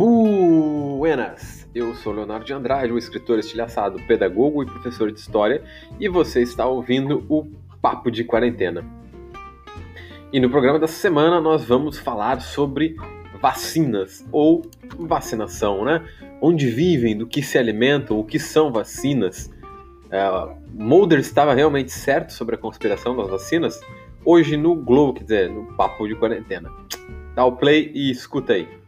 Buenas! Eu sou Leonardo de Andrade, um escritor estilhaçado, pedagogo e professor de história, e você está ouvindo o Papo de Quarentena. E no programa dessa semana nós vamos falar sobre vacinas ou vacinação, né? Onde vivem, do que se alimentam, o que são vacinas. Uh, Mulder estava realmente certo sobre a conspiração das vacinas? Hoje no Globo, quer dizer, no Papo de Quarentena. Dá o play e escuta aí.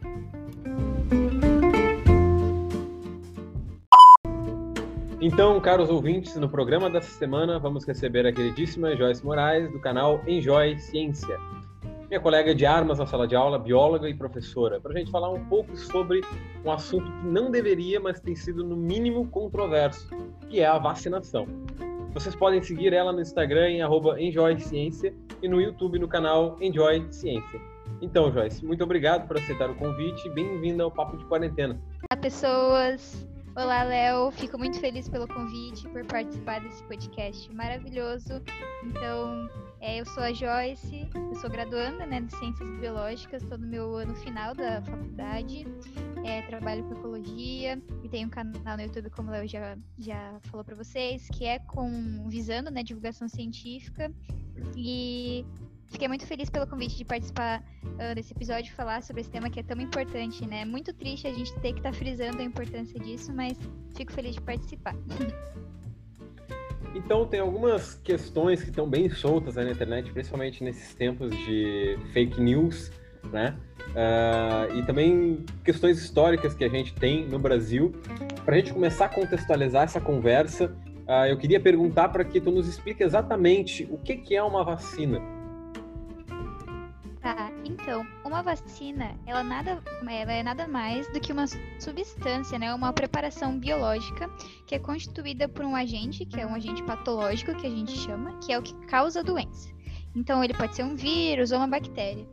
Então, caros ouvintes, no programa dessa semana vamos receber a queridíssima Joyce Moraes, do canal Enjoy Ciência. Minha colega de armas na sala de aula, bióloga e professora, para a gente falar um pouco sobre um assunto que não deveria, mas tem sido no mínimo controverso, que é a vacinação. Vocês podem seguir ela no Instagram em @enjoyciência e no YouTube no canal Enjoy Ciência. Então, Joyce, muito obrigado por aceitar o convite e bem-vinda ao Papo de Quarentena. Olá, pessoas! Olá, Léo. Fico muito feliz pelo convite, por participar desse podcast maravilhoso. Então, é, eu sou a Joyce, eu sou graduanda né, de Ciências Biológicas, estou no meu ano final da faculdade, é, trabalho com ecologia e tenho um canal no YouTube, como o Léo já, já falou para vocês, que é com visando né, divulgação científica. E Fiquei muito feliz pelo convite de participar uh, desse episódio e falar sobre esse tema que é tão importante, né? Muito triste a gente ter que estar tá frisando a importância disso, mas fico feliz de participar. Então, tem algumas questões que estão bem soltas na internet, principalmente nesses tempos de fake news, né? Uh, e também questões históricas que a gente tem no Brasil. Para a gente começar a contextualizar essa conversa, uh, eu queria perguntar para que tu nos explique exatamente o que, que é uma vacina. Então, uma vacina, ela, nada, ela é nada mais do que uma substância, né? Uma preparação biológica que é constituída por um agente, que é um agente patológico, que a gente chama, que é o que causa a doença. Então, ele pode ser um vírus ou uma bactéria.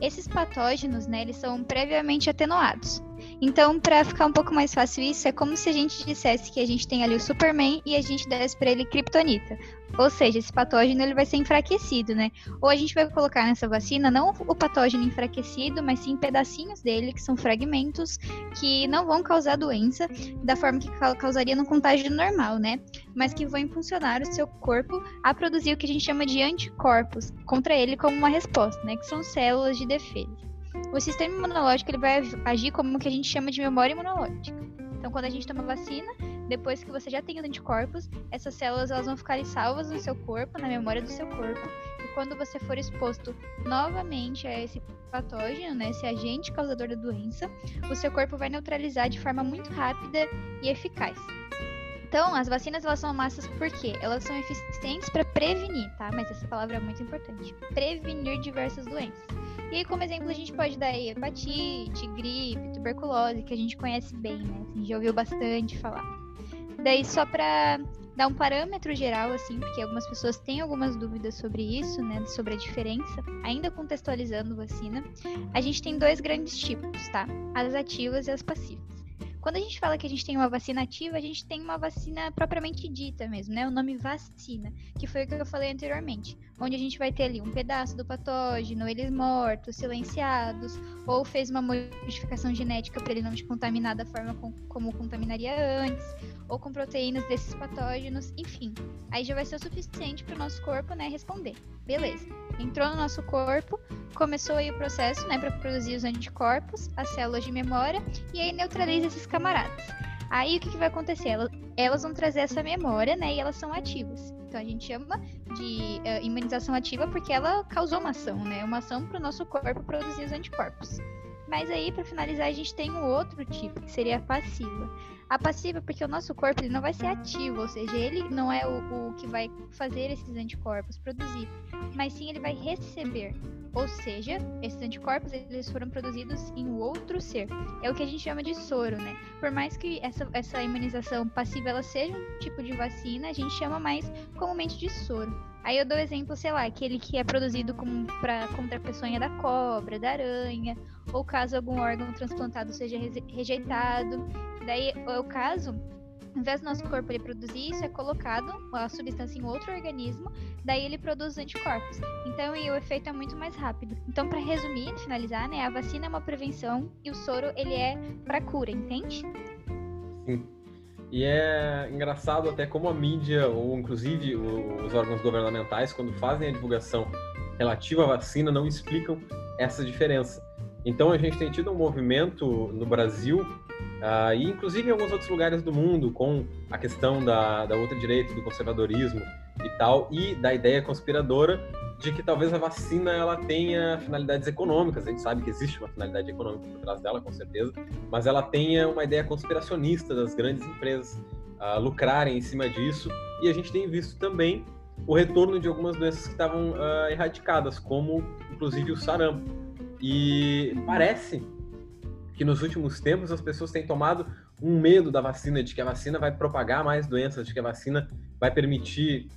Esses patógenos, né, eles são previamente atenuados. Então, para ficar um pouco mais fácil isso, é como se a gente dissesse que a gente tem ali o Superman e a gente desse para ele Kryptonita. Ou seja, esse patógeno ele vai ser enfraquecido, né? Ou a gente vai colocar nessa vacina não o patógeno enfraquecido, mas sim pedacinhos dele, que são fragmentos que não vão causar doença da forma que causaria no contágio normal, né? Mas que vão impulsionar o seu corpo a produzir o que a gente chama de anticorpos contra ele como uma resposta, né? Que são células de defesa. O sistema imunológico ele vai agir como o que a gente chama de memória imunológica. Então, quando a gente toma vacina, depois que você já tem os anticorpos, essas células elas vão ficar salvas no seu corpo, na memória do seu corpo. E quando você for exposto novamente a esse patógeno, né, esse agente causador da doença, o seu corpo vai neutralizar de forma muito rápida e eficaz. Então, as vacinas elas são massas porque elas são eficientes para prevenir, tá? Mas essa palavra é muito importante. Prevenir diversas doenças. E aí, como exemplo, a gente pode dar hepatite, gripe, tuberculose, que a gente conhece bem, né? A gente já ouviu bastante falar. Daí, só para dar um parâmetro geral, assim, porque algumas pessoas têm algumas dúvidas sobre isso, né? Sobre a diferença, ainda contextualizando vacina, a gente tem dois grandes tipos, tá? As ativas e as passivas. Quando a gente fala que a gente tem uma vacina ativa, a gente tem uma vacina propriamente dita mesmo, né? O nome vacina, que foi o que eu falei anteriormente, onde a gente vai ter ali um pedaço do patógeno, eles mortos, silenciados, ou fez uma modificação genética para ele não te contaminar da forma com, como contaminaria antes, ou com proteínas desses patógenos, enfim. Aí já vai ser o suficiente para o nosso corpo, né, responder. Beleza. Entrou no nosso corpo, começou aí o processo, né, para produzir os anticorpos, as células de memória, e aí neutraliza esses camaradas. Aí o que, que vai acontecer? Elas, elas, vão trazer essa memória, né? E elas são ativas. Então a gente chama de uh, imunização ativa porque ela causou uma ação, né? Uma ação para o nosso corpo produzir os anticorpos. Mas aí, para finalizar, a gente tem um outro tipo, que seria a passiva. A passiva, porque o nosso corpo ele não vai ser ativo, ou seja, ele não é o, o que vai fazer esses anticorpos produzir, mas sim ele vai receber. Ou seja, esses anticorpos eles foram produzidos em outro ser. É o que a gente chama de soro, né? Por mais que essa, essa imunização passiva ela seja um tipo de vacina, a gente chama mais comumente de soro. Aí eu dou exemplo, sei lá, aquele que é produzido com, pra, contra a peçonha da cobra, da aranha, ou caso algum órgão transplantado seja rejeitado. Daí é o caso Ao invés do nosso corpo ele produzir isso, é colocado a substância em outro organismo, daí ele produz anticorpos. Então, o efeito é muito mais rápido. Então, para resumir, finalizar, né, a vacina é uma prevenção e o soro ele é para cura, entende? Sim. E é engraçado até como a mídia, ou inclusive os órgãos governamentais, quando fazem a divulgação relativa à vacina, não explicam essa diferença. Então a gente tem tido um movimento no Brasil uh, e inclusive em alguns outros lugares do mundo com a questão da, da ultradireita, do conservadorismo e tal, e da ideia conspiradora de que talvez a vacina ela tenha finalidades econômicas. A gente sabe que existe uma finalidade econômica por trás dela, com certeza, mas ela tenha uma ideia conspiracionista das grandes empresas uh, lucrarem em cima disso. E a gente tem visto também o retorno de algumas doenças que estavam uh, erradicadas, como inclusive o sarampo. E parece que nos últimos tempos as pessoas têm tomado um medo da vacina, de que a vacina vai propagar mais doenças, de que a vacina vai permitir,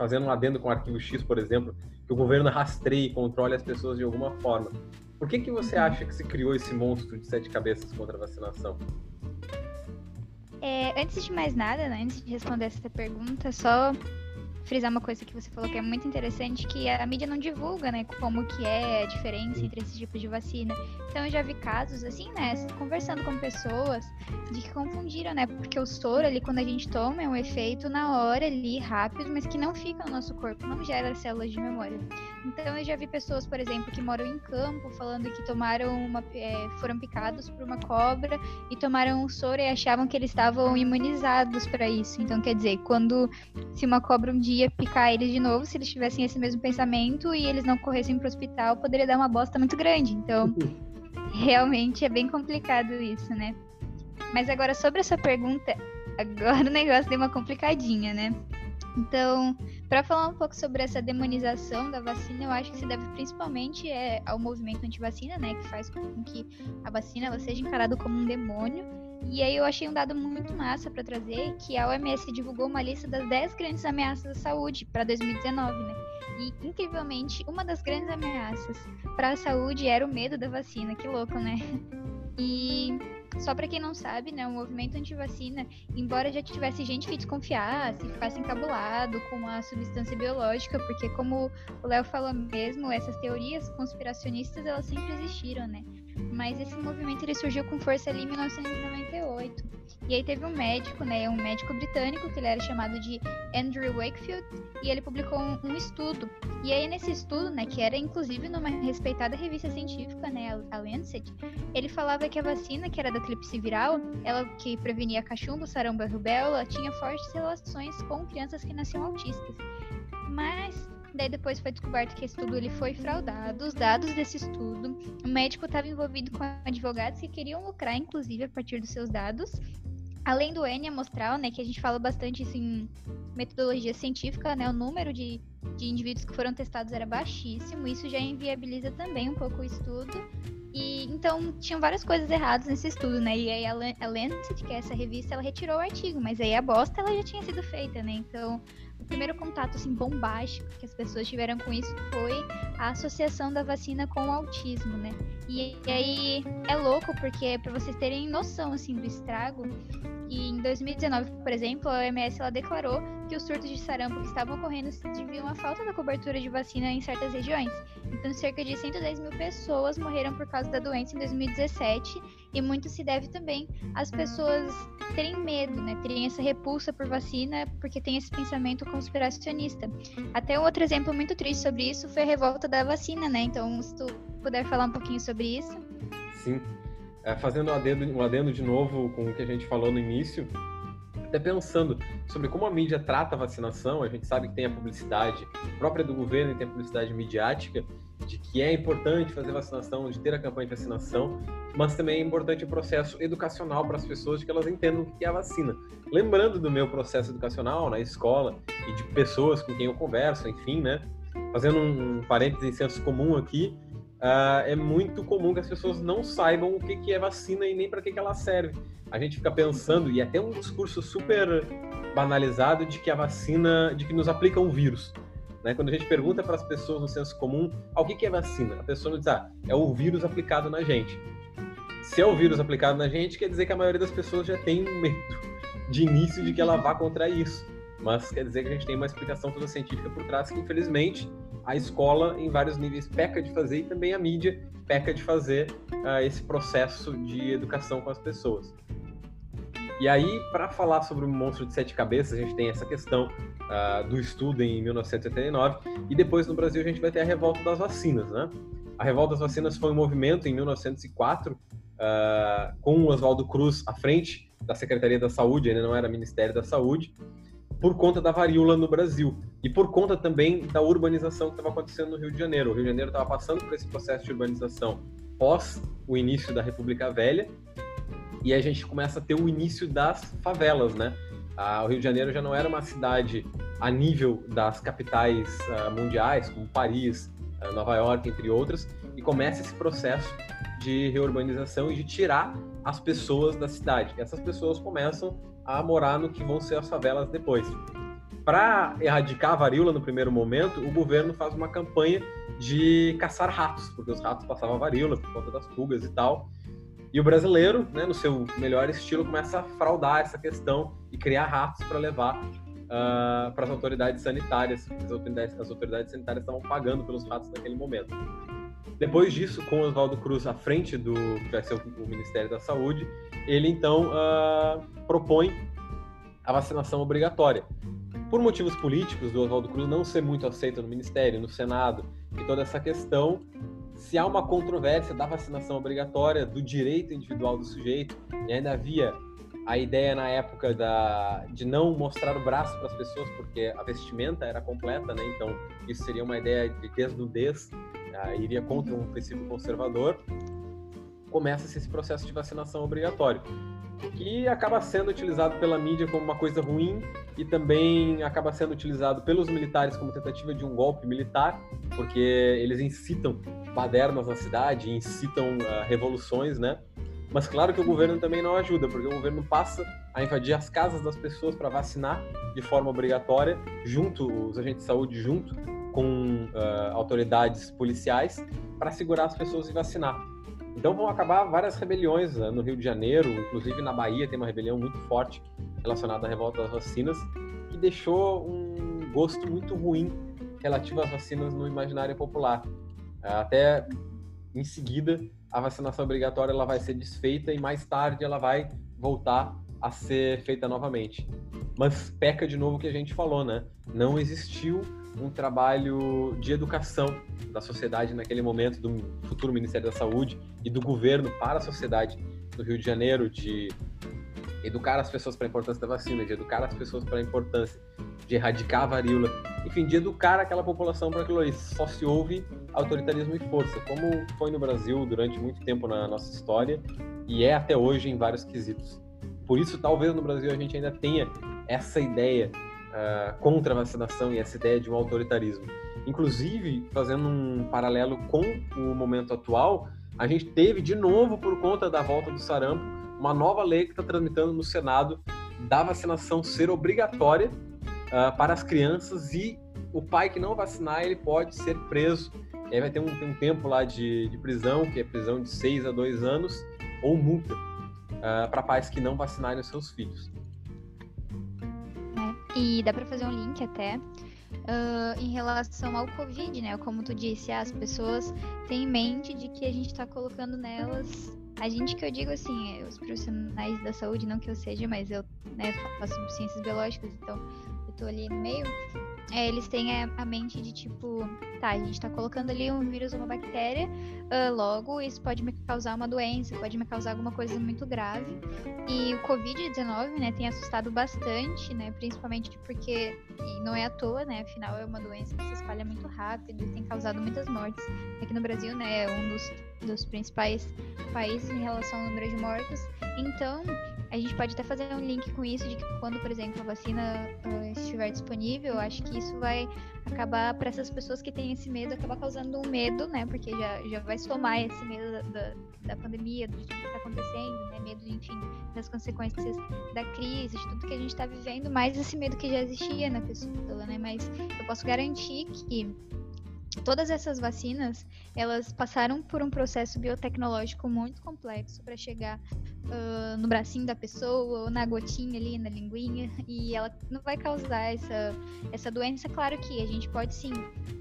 fazendo um adendo com o arquivo X, por exemplo, que o governo rastreie e controle as pessoas de alguma forma. Por que, que você acha que se criou esse monstro de sete cabeças contra a vacinação? É, antes de mais nada, né, antes de responder essa pergunta, só frisar uma coisa que você falou que é muito interessante, que a mídia não divulga, né, como que é a diferença entre esses tipos de vacina. Então eu já vi casos assim, né, conversando com pessoas de que confundiram, né, porque o soro ali quando a gente toma é um efeito na hora ali, rápido, mas que não fica no nosso corpo, não gera células de memória. Então eu já vi pessoas, por exemplo, que moram em campo falando que tomaram uma, é, foram picados por uma cobra e tomaram o soro e achavam que eles estavam imunizados para isso. Então quer dizer, quando se uma cobra um dia ia picar eles de novo se eles tivessem esse mesmo pensamento e eles não corressem para o hospital, poderia dar uma bosta muito grande. Então, realmente é bem complicado isso, né? Mas agora, sobre essa pergunta, agora o negócio deu uma complicadinha, né? Então, para falar um pouco sobre essa demonização da vacina, eu acho que se deve principalmente é, ao movimento anti-vacina, né? Que faz com que a vacina seja encarada como um demônio e aí eu achei um dado muito massa para trazer, que a OMS divulgou uma lista das 10 grandes ameaças à saúde para 2019, né? E incrivelmente, uma das grandes ameaças para a saúde era o medo da vacina, que louco, né? E só para quem não sabe, né, o movimento anti-vacina, embora já tivesse gente que desconfiasse, ficasse encabulado com a substância biológica, porque como o Léo falou mesmo, essas teorias conspiracionistas, elas sempre existiram, né? Mas esse movimento ele surgiu com força ali em 1998. E aí teve um médico, né, um médico britânico, que ele era chamado de Andrew Wakefield, e ele publicou um, um estudo. E aí nesse estudo, né, que era inclusive numa respeitada revista científica, né, a Lancet, ele falava que a vacina, que era da tríplice viral, ela que prevenia cachumbo, sarampo e rubéola, tinha fortes relações com crianças que nasciam autistas. Mas Daí depois foi descoberto que esse estudo ele foi fraudado. Os dados desse estudo, o médico estava envolvido com advogados que queriam lucrar, inclusive, a partir dos seus dados. Além do N amostral, né, que a gente fala bastante isso em metodologia científica, né, o número de, de indivíduos que foram testados era baixíssimo, isso já inviabiliza também um pouco o estudo. E então tinham várias coisas erradas nesse estudo, né? E aí a, a Lancet, que é essa revista, ela retirou o artigo, mas aí a bosta ela já tinha sido feita, né? Então o primeiro contato assim bombástico que as pessoas tiveram com isso foi a associação da vacina com o autismo, né? E, e aí é louco porque para vocês terem noção assim do estrago, e em 2019, por exemplo, a OMS ela declarou que os surtos de sarampo que estavam ocorrendo se deviam à falta da cobertura de vacina em certas regiões. Então, cerca de 110 mil pessoas morreram por causa da doença em 2017 e muito se deve também às pessoas terem medo, né? Terem essa repulsa por vacina porque tem esse pensamento conspiracionista. Até um outro exemplo muito triste sobre isso foi a revolta da vacina, né? Então, se tu puder falar um pouquinho sobre isso. Sim. É, fazendo um adendo, um adendo de novo com o que a gente falou no início, até pensando sobre como a mídia trata a vacinação, a gente sabe que tem a publicidade própria do governo e tem a publicidade midiática de que é importante fazer vacinação, de ter a campanha de vacinação, mas também é importante o processo educacional para as pessoas de que elas entendam o que é a vacina. Lembrando do meu processo educacional na escola e de pessoas com quem eu converso, enfim, né? Fazendo um parênteses em senso comum aqui, uh, é muito comum que as pessoas não saibam o que, que é vacina e nem para que, que ela serve. A gente fica pensando, e é até um discurso super banalizado de que a vacina, de que nos aplica um vírus. Né? Quando a gente pergunta para as pessoas no senso comum, ah, o que, que é vacina? A pessoa diz, ah, é o vírus aplicado na gente. Se é o vírus aplicado na gente, quer dizer que a maioria das pessoas já tem medo de início de que ela vá contra isso. Mas quer dizer que a gente tem uma explicação toda científica por trás que, infelizmente, a escola, em vários níveis, peca de fazer e também a mídia peca de fazer uh, esse processo de educação com as pessoas. E aí, para falar sobre o monstro de sete cabeças, a gente tem essa questão uh, do estudo em 1989 e depois no Brasil a gente vai ter a revolta das vacinas, né? A revolta das vacinas foi um movimento em 1904 uh, ah, com o Oswaldo Cruz à frente da Secretaria da Saúde, ainda não era Ministério da Saúde, por conta da varíola no Brasil e por conta também da urbanização que estava acontecendo no Rio de Janeiro. O Rio de Janeiro estava passando por esse processo de urbanização pós o início da República Velha e a gente começa a ter o início das favelas, né? Ah, o Rio de Janeiro já não era uma cidade a nível das capitais ah, mundiais, como Paris, ah, Nova York, entre outras, e começa esse processo de reurbanização e de tirar as pessoas da cidade. Essas pessoas começam a morar no que vão ser as favelas depois. Para erradicar a varíola no primeiro momento, o governo faz uma campanha de caçar ratos, porque os ratos passavam a varíola por conta das pulgas e tal. E o brasileiro, né, no seu melhor estilo, começa a fraudar essa questão e criar ratos para levar uh, para as autoridades sanitárias. As autoridades, as autoridades sanitárias estavam pagando pelos ratos naquele momento. Depois disso, com Oswaldo Cruz à frente do que vai ser o, Ministério da Saúde, ele então uh, propõe a vacinação obrigatória. Por motivos políticos do Oswaldo Cruz não ser muito aceito no Ministério, no Senado e toda essa questão, se há uma controvérsia da vacinação obrigatória, do direito individual do sujeito, e ainda havia a ideia na época da, de não mostrar o braço para as pessoas, porque a vestimenta era completa, né? Então, isso seria uma ideia de desnudez, uh, iria contra um princípio conservador. Começa-se esse processo de vacinação obrigatório, que acaba sendo utilizado pela mídia como uma coisa ruim e também acaba sendo utilizado pelos militares como tentativa de um golpe militar, porque eles incitam badernas na cidade, incitam uh, revoluções, né? Mas claro que o governo também não ajuda, porque o governo passa a invadir as casas das pessoas para vacinar de forma obrigatória, junto os agentes de saúde junto com uh, autoridades policiais para segurar as pessoas e vacinar. Então vão acabar várias rebeliões uh, no Rio de Janeiro, inclusive na Bahia tem uma rebelião muito forte relacionada à revolta das vacinas, que deixou um gosto muito ruim relativo às vacinas no imaginário popular. Até em seguida, a vacinação obrigatória ela vai ser desfeita e mais tarde ela vai voltar a ser feita novamente. Mas peca de novo o que a gente falou, né? Não existiu um trabalho de educação da sociedade naquele momento, do futuro Ministério da Saúde e do governo para a sociedade do Rio de Janeiro, de educar as pessoas para a importância da vacina, de educar as pessoas para a importância de erradicar a varíola, enfim, de educar aquela população para aquilo ali. Só se houve autoritarismo e força, como foi no Brasil durante muito tempo na nossa história e é até hoje em vários quesitos. Por isso, talvez no Brasil a gente ainda tenha essa ideia uh, contra a vacinação e essa ideia de um autoritarismo. Inclusive, fazendo um paralelo com o momento atual, a gente teve de novo, por conta da volta do sarampo, uma nova lei que está tramitando no Senado da vacinação ser obrigatória uh, para as crianças e o pai que não vacinar ele pode ser preso. E aí vai ter um, um tempo lá de, de, prisão, que é prisão de 6 a 2 anos, ou multa uh, para pais que não vacinarem os seus filhos. E dá para fazer um link até Uh, em relação ao Covid, né? Como tu disse, as pessoas têm em mente de que a gente está colocando nelas a gente que eu digo assim, os profissionais da saúde, não que eu seja, mas eu né, faço ciências biológicas, então eu tô ali no meio é, eles têm a, a, mente de tipo, tá, a gente tá colocando ali um vírus uma bactéria, uh, logo isso pode me causar uma doença, pode me causar alguma coisa muito grave. E o Covid-19, né, tem assustado bastante, né, principalmente porque, não é à toa, né, afinal é uma doença que se espalha muito rápido e tem causado muitas mortes. Aqui no Brasil, né, é um dos, dos principais países em relação ao número de mortos. Então, a gente pode até fazer um link com isso de que quando, por exemplo, a vacina uh, estiver disponível, acho que isso vai acabar para essas pessoas que têm esse medo, acabar causando um medo, né? Porque já, já vai somar esse medo da, da, da pandemia, do que está acontecendo, né? Medo, enfim, das consequências da crise, de tudo que a gente está vivendo, mais esse medo que já existia na pessoa, né? Mas eu posso garantir que todas essas vacinas, elas passaram por um processo biotecnológico muito complexo para chegar uh, no bracinho da pessoa, ou na gotinha ali, na linguinha, e ela não vai causar essa, essa doença. Claro que a gente pode sim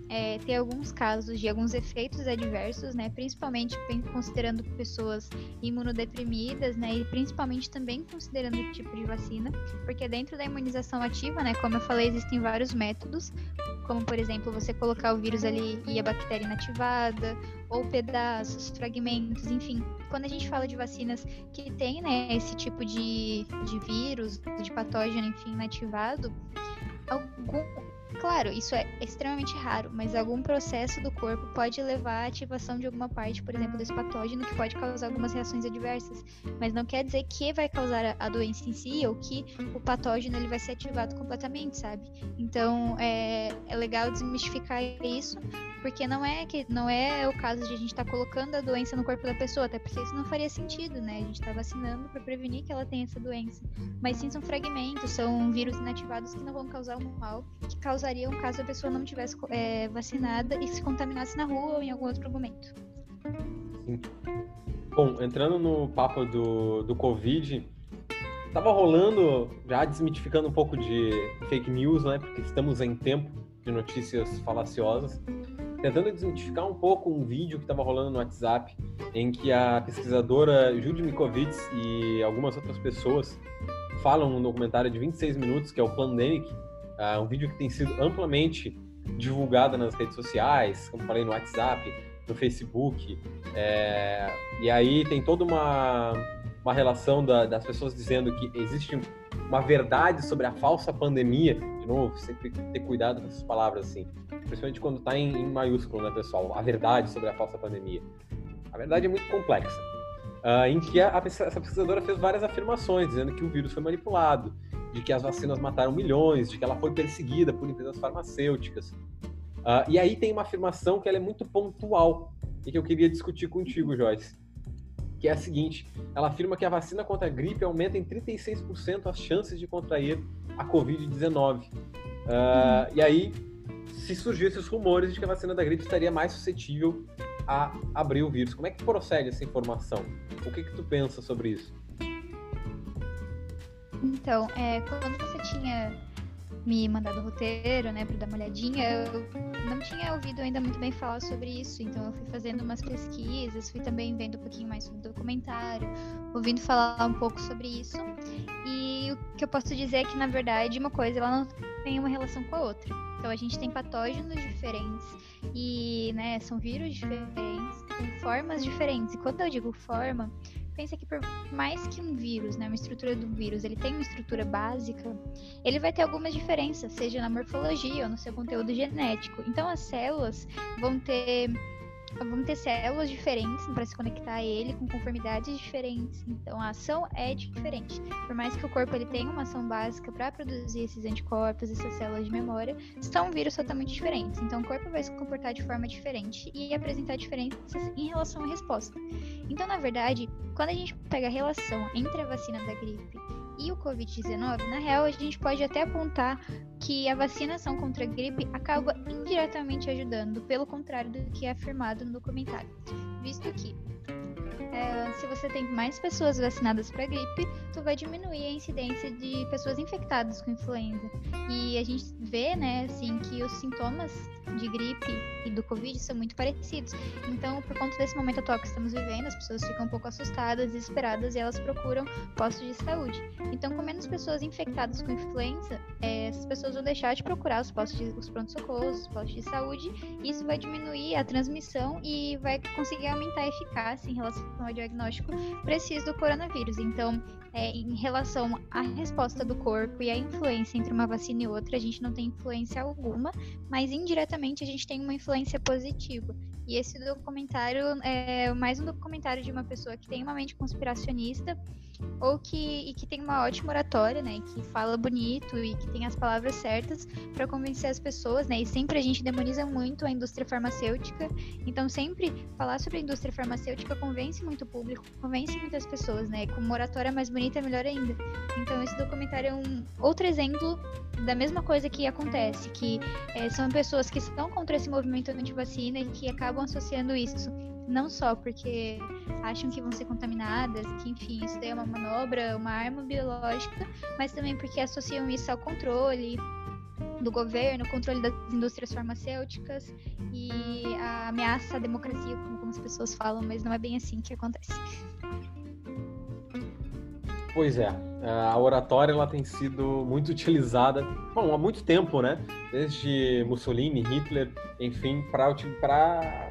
é, ter alguns casos de alguns efeitos adversos, né? Principalmente considerando pessoas imunodeprimidas, né? E principalmente também considerando o tipo de vacina, porque dentro da imunização ativa, né? Como eu falei, existem vários métodos, como por exemplo você colocar o vírus ali e a bactéria inativada, ou pedaços, fragmentos, enfim. Quando a gente fala de vacinas que tem, né, esse tipo de, de vírus, de patógeno, enfim, inativado, algum, Claro, isso é extremamente raro, mas algum processo do corpo pode levar à ativação de alguma parte, por exemplo, desse patógeno, que pode causar algumas reações adversas. Mas não quer dizer que vai causar a doença em si ou que o patógeno ele vai ser ativado completamente, sabe? Então é, é legal desmistificar isso, porque não é que não é o caso de a gente estar tá colocando a doença no corpo da pessoa, até porque isso não faria sentido, né? A gente está vacinando para prevenir que ela tenha essa doença. Mas sim são fragmentos, são vírus inativados que não vão causar um mal, que causariam caso a pessoa não tivesse é, vacinada e se contaminasse na rua ou em algum outro momento. Sim. Bom, entrando no papo do, do Covid, tava rolando, já desmitificando um pouco de fake news, né? Porque estamos em tempo de notícias falaciosas tentando desmitificar um pouco um vídeo que estava rolando no WhatsApp, em que a pesquisadora Judy Mikovits e algumas outras pessoas falam um documentário de 26 minutos, que é o Pandemic, uh, um vídeo que tem sido amplamente divulgado nas redes sociais, como falei, no WhatsApp, no Facebook. É... E aí tem toda uma, uma relação da, das pessoas dizendo que existe uma verdade sobre a falsa pandemia. De novo, sempre ter cuidado com essas palavras assim principalmente quando está em, em, maiúsculo, né, pessoal? A verdade sobre a falsa pandemia. A verdade é muito complexa. Uh, em que a, a, essa pesquisadora fez várias afirmações, dizendo que o vírus foi manipulado, de que as vacinas mataram milhões, de que ela foi perseguida por empresas farmacêuticas. Uh, e aí tem uma afirmação que ela é muito pontual e que eu queria discutir contigo, Joyce, que é a seguinte: ela afirma que a vacina contra a gripe aumenta em 36% as chances de contrair a Covid-19. Uh, ah, e aí se surgissem esses rumores de que a vacina da gripe estaria mais suscetível a abrir o vírus. Como é que procede essa informação? O que, que tu pensa sobre isso? Então, é, quando você tinha me mandado o roteiro, né, para dar uma olhadinha, eu não tinha ouvido ainda muito bem falar sobre isso, então eu fui fazendo umas pesquisas, fui também vendo um pouquinho mais sobre o documentário, ouvindo falar um pouco sobre isso. E o que eu posso dizer é que, na verdade, uma coisa ela não tem uma relação com a outra. Então a gente tem patógenos diferentes e, né, são vírus diferentes, com formas diferentes. E quando eu digo forma, pensa que por mais que um vírus, né, uma estrutura do vírus, ele tem uma estrutura básica, ele vai ter algumas diferenças, seja na morfologia ou no seu conteúdo genético. Então as células vão ter vamos ter células diferentes para se conectar a ele com conformidades diferentes. Então a ação é diferente. Por mais que o corpo ele tenha uma ação básica para produzir esses anticorpos, essas células de memória, são vírus totalmente diferentes. Então o corpo vai se comportar de forma diferente e apresentar diferenças em relação à resposta. Então, na verdade, quando a gente pega a relação entre a vacina da gripe e o Covid-19, na real, a gente pode até apontar que a vacinação contra a gripe acaba indiretamente ajudando, pelo contrário do que é afirmado no documentário, visto que é, se você tem mais pessoas vacinadas para gripe, tu vai diminuir a incidência de pessoas infectadas com influenza. E a gente vê, né, assim, que os sintomas de gripe e do Covid são muito parecidos. Então, por conta desse momento atual que estamos vivendo, as pessoas ficam um pouco assustadas, desesperadas e elas procuram postos de saúde. Então, com menos pessoas infectadas com influenza, é, essas pessoas vão deixar de procurar os postos de, os pronto-socorros, os postos de saúde, e isso vai diminuir a transmissão e vai conseguir aumentar a eficácia em relação ao diagnóstico preciso do coronavírus. Então, é, em relação à resposta do corpo e a influência entre uma vacina e outra, a gente não tem influência alguma, mas indiretamente a gente tem uma influência positiva. E esse documentário é mais um documentário de uma pessoa que tem uma mente conspiracionista ou que, que tem uma ótima oratória, né? Que fala bonito e que tem as palavras certas para convencer as pessoas, né? E sempre a gente demoniza muito a indústria farmacêutica. Então, sempre falar sobre a indústria farmacêutica convence muito o público, convence muitas pessoas, né? Com uma oratória mais bonita bonita, melhor ainda. Então esse documentário é um outro exemplo da mesma coisa que acontece, que é, são pessoas que estão contra esse movimento anti-vacina e que acabam associando isso não só porque acham que vão ser contaminadas, que enfim, isso daí é uma manobra, uma arma biológica, mas também porque associam isso ao controle do governo, controle das indústrias farmacêuticas e a ameaça à democracia, como algumas pessoas falam, mas não é bem assim que acontece. Pois é, a oratória ela tem sido muito utilizada, bom, há muito tempo, né? Desde Mussolini, Hitler, enfim, para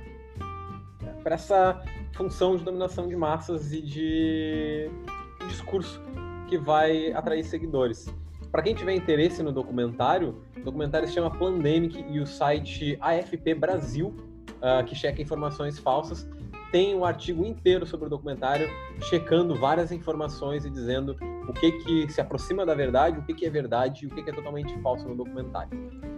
para essa função de dominação de massas e de discurso que vai atrair seguidores. Para quem tiver interesse no documentário, o documentário se chama Plandemic e o site AFP Brasil, uh, que checa informações falsas, tem um artigo inteiro sobre o documentário, checando várias informações e dizendo o que que se aproxima da verdade, o que que é verdade e o que que é totalmente falso no documentário.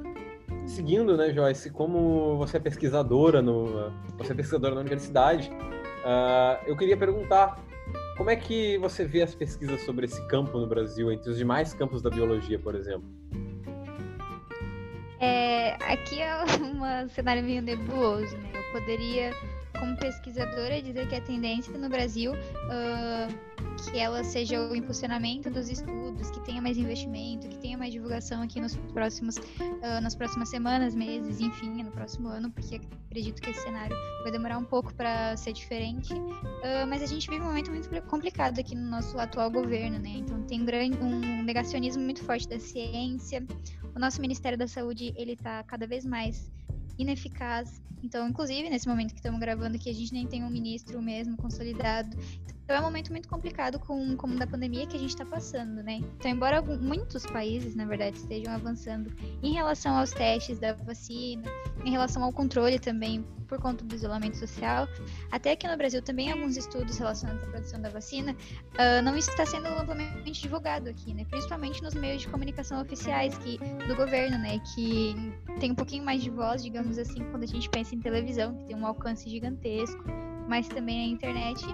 Seguindo, né, Joyce, como você é pesquisadora no, você é pesquisadora na universidade, uh, eu queria perguntar como é que você vê as pesquisas sobre esse campo no Brasil, entre os demais campos da biologia, por exemplo? É, aqui é um cenário meio nebuloso, né? Eu poderia como pesquisadora, dizer que a tendência no Brasil uh, que ela seja o impulsionamento dos estudos, que tenha mais investimento, que tenha mais divulgação aqui nos próximos, uh, nas próximas semanas, meses, enfim, no próximo ano, porque acredito que esse cenário vai demorar um pouco para ser diferente. Uh, mas a gente vive um momento muito complicado aqui no nosso atual governo, né? Então tem um negacionismo muito forte da ciência. O nosso Ministério da Saúde ele está cada vez mais ineficaz. Então, inclusive, nesse momento que estamos gravando aqui, a gente nem tem um ministro mesmo consolidado. Então, é um momento muito complicado com como da pandemia que a gente está passando, né? Então, embora muitos países, na verdade, estejam avançando em relação aos testes da vacina, em relação ao controle também por conta do isolamento social, até aqui no Brasil também alguns estudos relacionados à produção da vacina uh, não está sendo amplamente divulgado aqui, né? Principalmente nos meios de comunicação oficiais que, do governo, né? Que tem um pouquinho mais de voz, digamos assim, quando a gente pensa em televisão, que tem um alcance gigantesco, mas também a internet.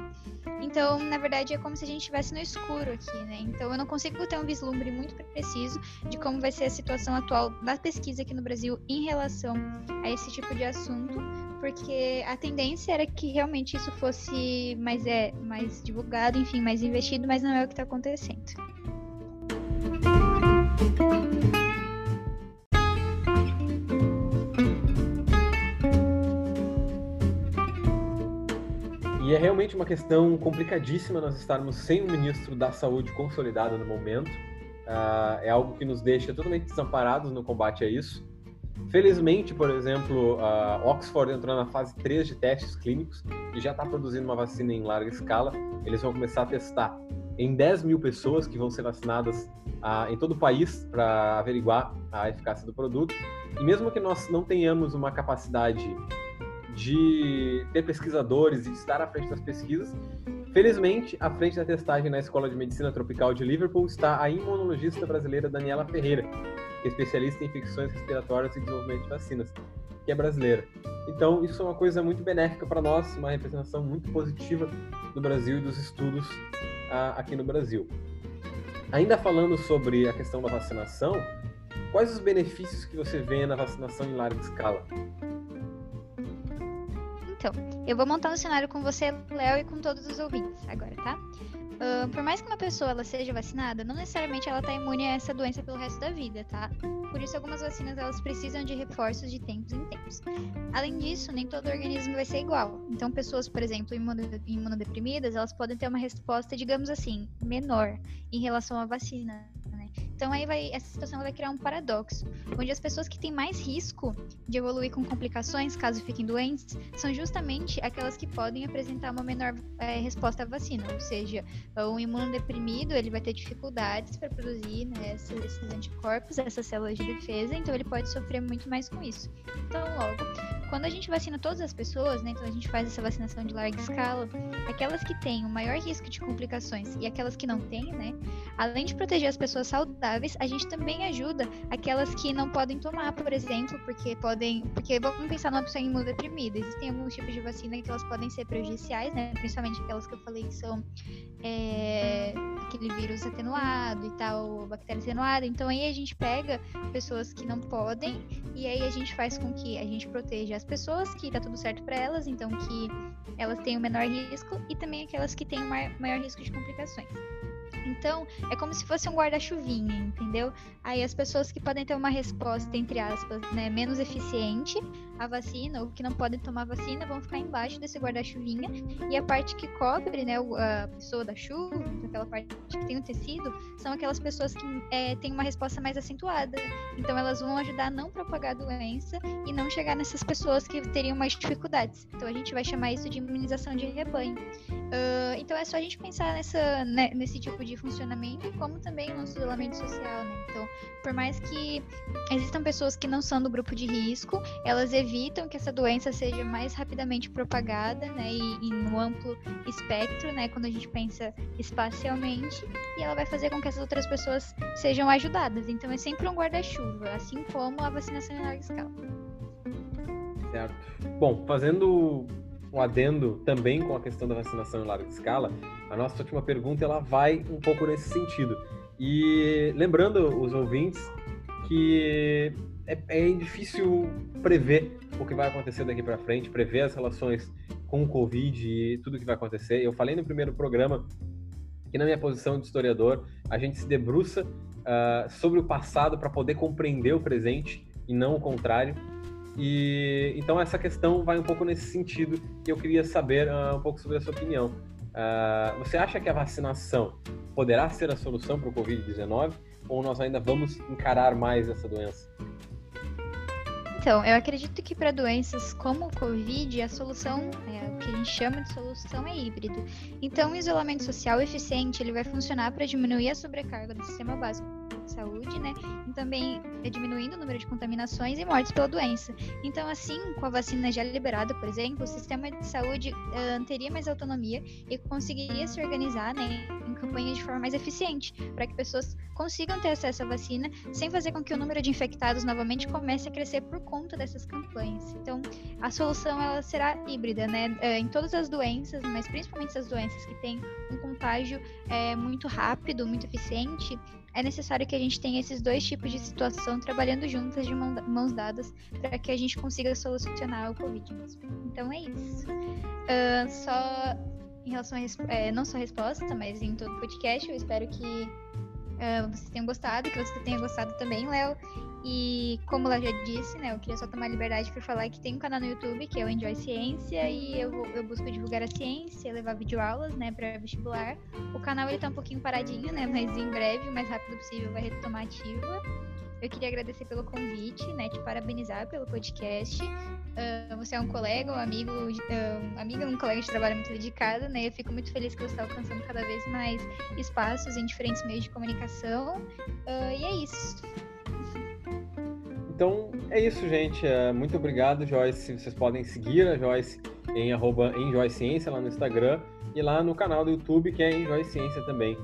Então, na verdade, é como se a gente estivesse no escuro aqui, né? Então, eu não consigo ter um vislumbre muito preciso de como vai ser a situação atual da pesquisa aqui no Brasil em relação a esse tipo de assunto, porque a tendência era que realmente isso fosse mais, é, mais divulgado, enfim, mais investido, mas não é o que está acontecendo. Realmente uma questão complicadíssima nós estarmos sem um ministro da saúde consolidado no momento. Uh, é algo que nos deixa totalmente desamparados no combate a isso. Felizmente, por exemplo, a Oxford entrou na fase 3 de testes clínicos e já está produzindo uma vacina em larga escala. Eles vão começar a testar em 10 mil pessoas que vão ser vacinadas uh, em todo o país para averiguar a eficácia do produto. E mesmo que nós não tenhamos uma capacidade de ter pesquisadores e de estar à frente das pesquisas, felizmente, à frente da testagem na Escola de Medicina Tropical de Liverpool está a imunologista brasileira Daniela Ferreira, que é especialista em infecções respiratórias e desenvolvimento de vacinas, que é brasileira. Então, isso é uma coisa muito benéfica para nós, uma representação muito positiva do Brasil e dos estudos uh, aqui no Brasil. Ainda falando sobre a questão da vacinação, quais os benefícios que você vê na vacinação em larga escala? Então, eu vou montar um cenário com você, Léo, e com todos os ouvintes agora, tá? Uh, por mais que uma pessoa ela seja vacinada, não necessariamente ela está imune a essa doença pelo resto da vida, tá? Por isso, algumas vacinas elas precisam de reforços de tempos em tempos. Além disso, nem todo organismo vai ser igual. Então, pessoas, por exemplo, imunodeprimidas, elas podem ter uma resposta, digamos assim, menor em relação à vacina. Então aí vai essa situação vai criar um paradoxo, onde as pessoas que têm mais risco de evoluir com complicações caso fiquem doentes são justamente aquelas que podem apresentar uma menor é, resposta à vacina, ou seja, um imunodeprimido ele vai ter dificuldades para produzir né, esses, esses anticorpos, essas células de defesa, então ele pode sofrer muito mais com isso. Então logo quando a gente vacina todas as pessoas, né, então a gente faz essa vacinação de larga escala, aquelas que têm o maior risco de complicações e aquelas que não têm, né, além de proteger as pessoas saudáveis, a gente também ajuda aquelas que não podem tomar, por exemplo, porque podem, porque vamos pensar numa pessoa imunodeprimida, existem alguns tipos de vacina que elas podem ser prejudiciais, né, principalmente aquelas que eu falei que são é, aquele vírus atenuado e tal, bactéria atenuada, então aí a gente pega pessoas que não podem e aí a gente faz com que a gente proteja as pessoas que tá tudo certo para elas, então que elas tenham o menor risco e também aquelas que têm maior risco de complicações. Então, é como se fosse um guarda-chuvinha, entendeu? Aí as pessoas que podem ter uma resposta, entre aspas, né, menos eficiente à vacina, ou que não podem tomar vacina, vão ficar embaixo desse guarda-chuvinha. E a parte que cobre, né, a pessoa da chuva, aquela parte que tem o tecido, são aquelas pessoas que é, têm uma resposta mais acentuada. Então, elas vão ajudar a não propagar a doença e não chegar nessas pessoas que teriam mais dificuldades. Então, a gente vai chamar isso de imunização de rebanho. Uh, então, é só a gente pensar nessa, né, nesse tipo de funcionamento, como também o nosso isolamento social, né? Então, por mais que existam pessoas que não são do grupo de risco, elas evitam que essa doença seja mais rapidamente propagada, né? E, e amplo espectro, né? Quando a gente pensa espacialmente, e ela vai fazer com que essas outras pessoas sejam ajudadas. Então, é sempre um guarda-chuva, assim como a vacinação em larga escala. Certo. Bom, fazendo um adendo também com a questão da vacinação em larga escala, a nossa última pergunta ela vai um pouco nesse sentido. E lembrando os ouvintes que é, é difícil prever o que vai acontecer daqui para frente, prever as relações com o Covid e tudo que vai acontecer. Eu falei no primeiro programa que na minha posição de historiador a gente se debruça uh, sobre o passado para poder compreender o presente e não o contrário. E então essa questão vai um pouco nesse sentido e eu queria saber uh, um pouco sobre a sua opinião. Uh, você acha que a vacinação poderá ser a solução para o Covid-19 ou nós ainda vamos encarar mais essa doença? Então, eu acredito que para doenças como o Covid, a solução, é, o que a gente chama de solução é híbrido. Então, o isolamento social eficiente ele vai funcionar para diminuir a sobrecarga do sistema básico saúde, né? E também é diminuindo o número de contaminações e mortes pela doença. Então, assim, com a vacina já liberada, por exemplo, o sistema de saúde uh, teria mais autonomia e conseguiria se organizar, né, em campanhas de forma mais eficiente, para que pessoas consigam ter acesso à vacina sem fazer com que o número de infectados novamente comece a crescer por conta dessas campanhas. Então, a solução ela será híbrida, né? Uh, em todas as doenças, mas principalmente as doenças que têm um contágio é, muito rápido, muito eficiente, é necessário que a gente tenha esses dois tipos de situação trabalhando juntas de mãos dadas para que a gente consiga solucionar o Covid mesmo. Então é isso. Uh, só em relação a é, não só a resposta, mas em todo o podcast, eu espero que uh, vocês tenham gostado, que você tenha gostado também, Léo. E como ela já disse, né, eu queria só tomar liberdade para falar que tem um canal no YouTube que é o Enjoy Ciência e eu, eu busco divulgar a ciência, levar videoaulas, né, para vestibular. O canal ele tá um pouquinho paradinho, né, mas em breve, o mais rápido possível, vai retomar ativa. Eu queria agradecer pelo convite, né, te parabenizar pelo podcast. Uh, você é um colega, um amigo, uh, um amigo, um colega de trabalho muito dedicado, né? Eu fico muito feliz que você está alcançando cada vez mais espaços em diferentes meios de comunicação. Uh, e é isso. Então é isso, gente. É, muito obrigado, Joyce. Vocês podem seguir a Joyce em arroba Ciência lá no Instagram e lá no canal do YouTube, que é Enjoy Ciência também.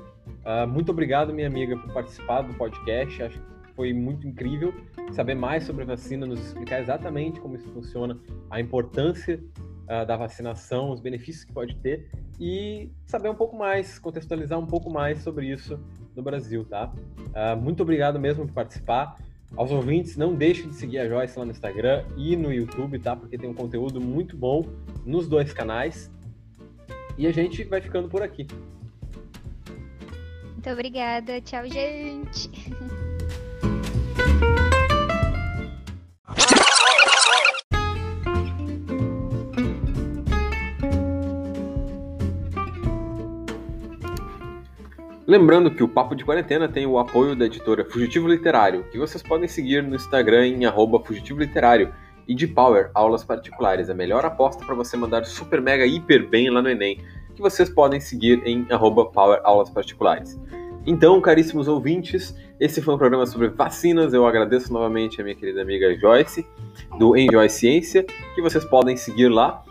Uh, muito obrigado, minha amiga, por participar do podcast. Acho que foi muito incrível saber mais sobre a vacina, nos explicar exatamente como isso funciona, a importância uh, da vacinação, os benefícios que pode ter e saber um pouco mais, contextualizar um pouco mais sobre isso no Brasil, tá? Uh, muito obrigado mesmo por participar. Aos ouvintes, não deixem de seguir a Joyce lá no Instagram e no YouTube, tá? Porque tem um conteúdo muito bom nos dois canais. E a gente vai ficando por aqui. Muito obrigada. Tchau, gente. Lembrando que o Papo de Quarentena tem o apoio da editora Fugitivo Literário, que vocês podem seguir no Instagram em arroba Fugitivo Literário, e de Power Aulas Particulares, a melhor aposta para você mandar super mega hiper bem lá no Enem, que vocês podem seguir em arroba Power Aulas Particulares. Então, caríssimos ouvintes, esse foi um programa sobre vacinas. Eu agradeço novamente a minha querida amiga Joyce, do Enjoy Ciência, que vocês podem seguir lá.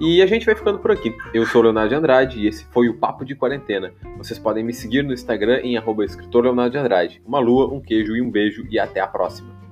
E a gente vai ficando por aqui. Eu sou o Leonardo de Andrade e esse foi o Papo de Quarentena. Vocês podem me seguir no Instagram em arroba escritor Leonardo de Andrade. Uma lua, um queijo e um beijo e até a próxima.